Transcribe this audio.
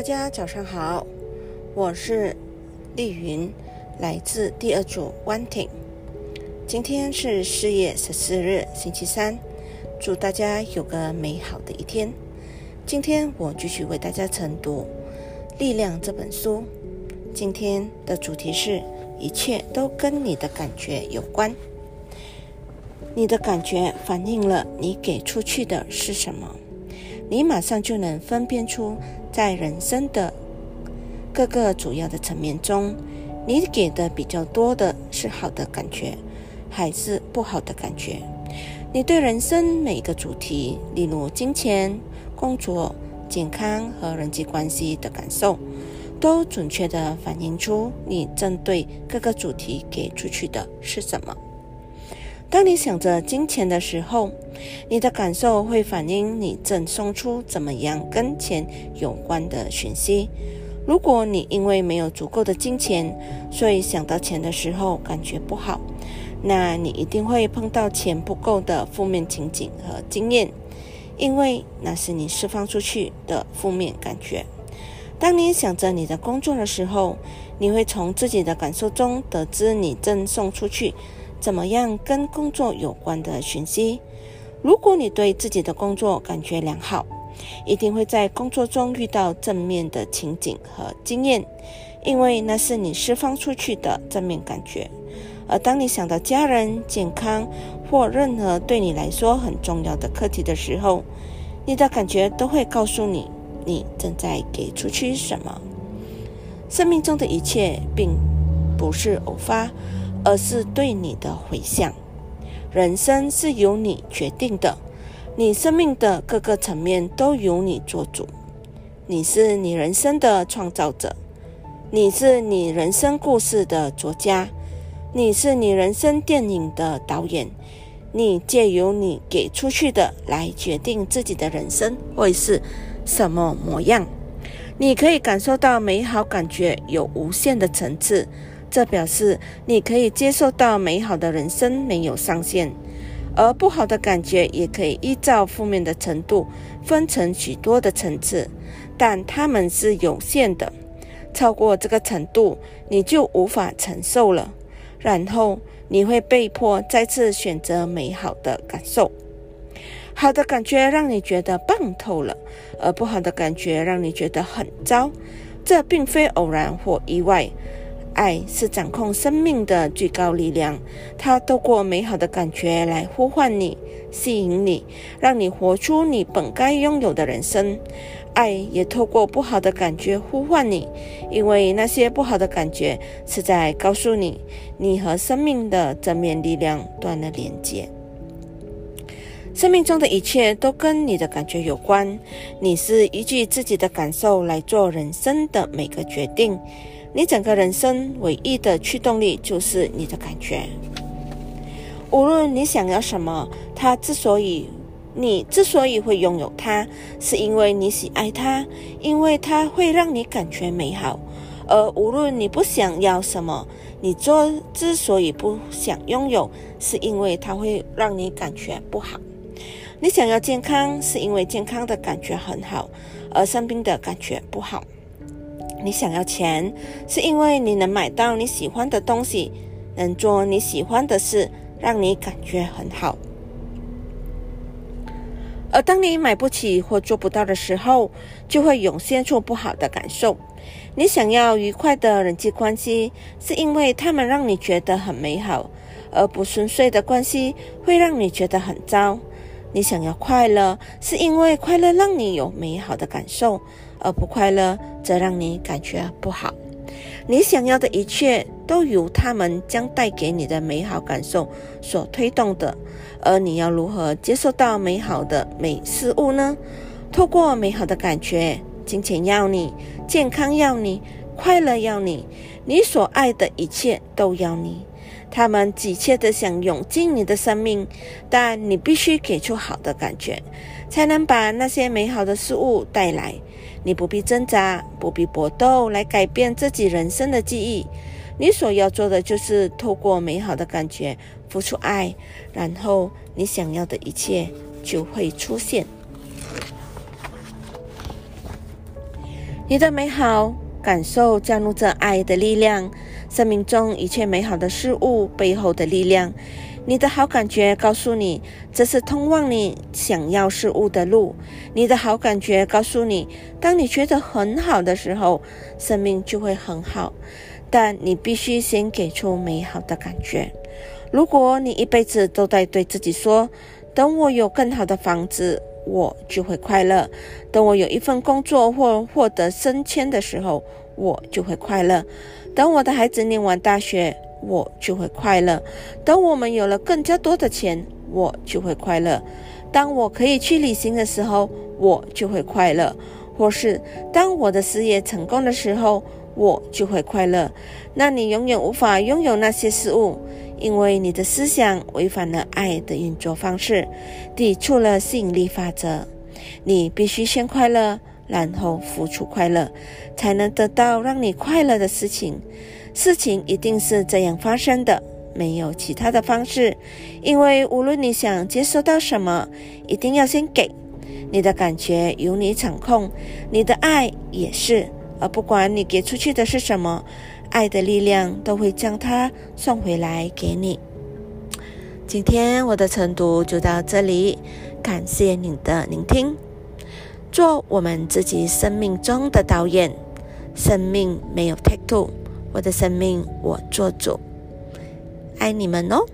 大家早上好，我是丽云，来自第二组 Wanting。今天是四月十四日，星期三，祝大家有个美好的一天。今天我继续为大家晨读《力量》这本书。今天的主题是：一切都跟你的感觉有关。你的感觉反映了你给出去的是什么，你马上就能分辨出。在人生的各个主要的层面中，你给的比较多的是好的感觉，还是不好的感觉？你对人生每个主题，例如金钱、工作、健康和人际关系的感受，都准确地反映出你针对各个主题给出去的是什么。当你想着金钱的时候，你的感受会反映你正送出怎么样跟钱有关的讯息。如果你因为没有足够的金钱，所以想到钱的时候感觉不好，那你一定会碰到钱不够的负面情景和经验，因为那是你释放出去的负面感觉。当你想着你的工作的时候，你会从自己的感受中得知你正送出去。怎么样跟工作有关的讯息？如果你对自己的工作感觉良好，一定会在工作中遇到正面的情景和经验，因为那是你释放出去的正面感觉。而当你想到家人、健康或任何对你来说很重要的课题的时候，你的感觉都会告诉你你正在给出去什么。生命中的一切并不是偶发。而是对你的回响。人生是由你决定的，你生命的各个层面都由你做主。你是你人生的创造者，你是你人生故事的作家，你是你人生电影的导演。你借由你给出去的来决定自己的人生会是什么模样。你可以感受到美好感觉有无限的层次。这表示你可以接受到美好的人生没有上限，而不好的感觉也可以依照负面的程度分成许多的层次，但它们是有限的。超过这个程度，你就无法承受了，然后你会被迫再次选择美好的感受。好的感觉让你觉得棒透了，而不好的感觉让你觉得很糟。这并非偶然或意外。爱是掌控生命的最高力量，它透过美好的感觉来呼唤你、吸引你，让你活出你本该拥有的人生。爱也透过不好的感觉呼唤你，因为那些不好的感觉是在告诉你，你和生命的正面力量断了连接。生命中的一切都跟你的感觉有关，你是依据自己的感受来做人生的每个决定。你整个人生唯一的驱动力就是你的感觉。无论你想要什么，它之所以你之所以会拥有它，是因为你喜爱它，因为它会让你感觉美好。而无论你不想要什么，你做之所以不想拥有，是因为它会让你感觉不好。你想要健康，是因为健康的感觉很好，而生病的感觉不好。你想要钱，是因为你能买到你喜欢的东西，能做你喜欢的事，让你感觉很好。而当你买不起或做不到的时候，就会涌现出不好的感受。你想要愉快的人际关系，是因为他们让你觉得很美好，而不顺遂的关系会让你觉得很糟。你想要快乐，是因为快乐让你有美好的感受。而不快乐，则让你感觉不好。你想要的一切，都由他们将带给你的美好感受所推动的。而你要如何接受到美好的美事物呢？透过美好的感觉，金钱要你，健康要你，快乐要你，你所爱的一切都要你。他们急切地想涌进你的生命，但你必须给出好的感觉，才能把那些美好的事物带来。你不必挣扎，不必搏斗来改变自己人生的记忆。你所要做的就是透过美好的感觉付出爱，然后你想要的一切就会出现。你的美好感受降入这爱的力量，生命中一切美好的事物背后的力量。你的好感觉告诉你，这是通往你想要事物的路。你的好感觉告诉你，当你觉得很好的时候，生命就会很好。但你必须先给出美好的感觉。如果你一辈子都在对自己说：“等我有更好的房子，我就会快乐；等我有一份工作或获得升迁的时候，我就会快乐；等我的孩子念完大学。”我就会快乐。等我们有了更加多的钱，我就会快乐。当我可以去旅行的时候，我就会快乐。或是当我的事业成功的时候，我就会快乐。那你永远无法拥有那些事物，因为你的思想违反了爱的运作方式，抵触了吸引力法则。你必须先快乐，然后付出快乐，才能得到让你快乐的事情。事情一定是这样发生的，没有其他的方式。因为无论你想接收到什么，一定要先给。你的感觉由你掌控，你的爱也是。而不管你给出去的是什么，爱的力量都会将它送回来给你。今天我的晨读就到这里，感谢你的聆听。做我们自己生命中的导演，生命没有 take two。我的生命，我做主，爱你们哦。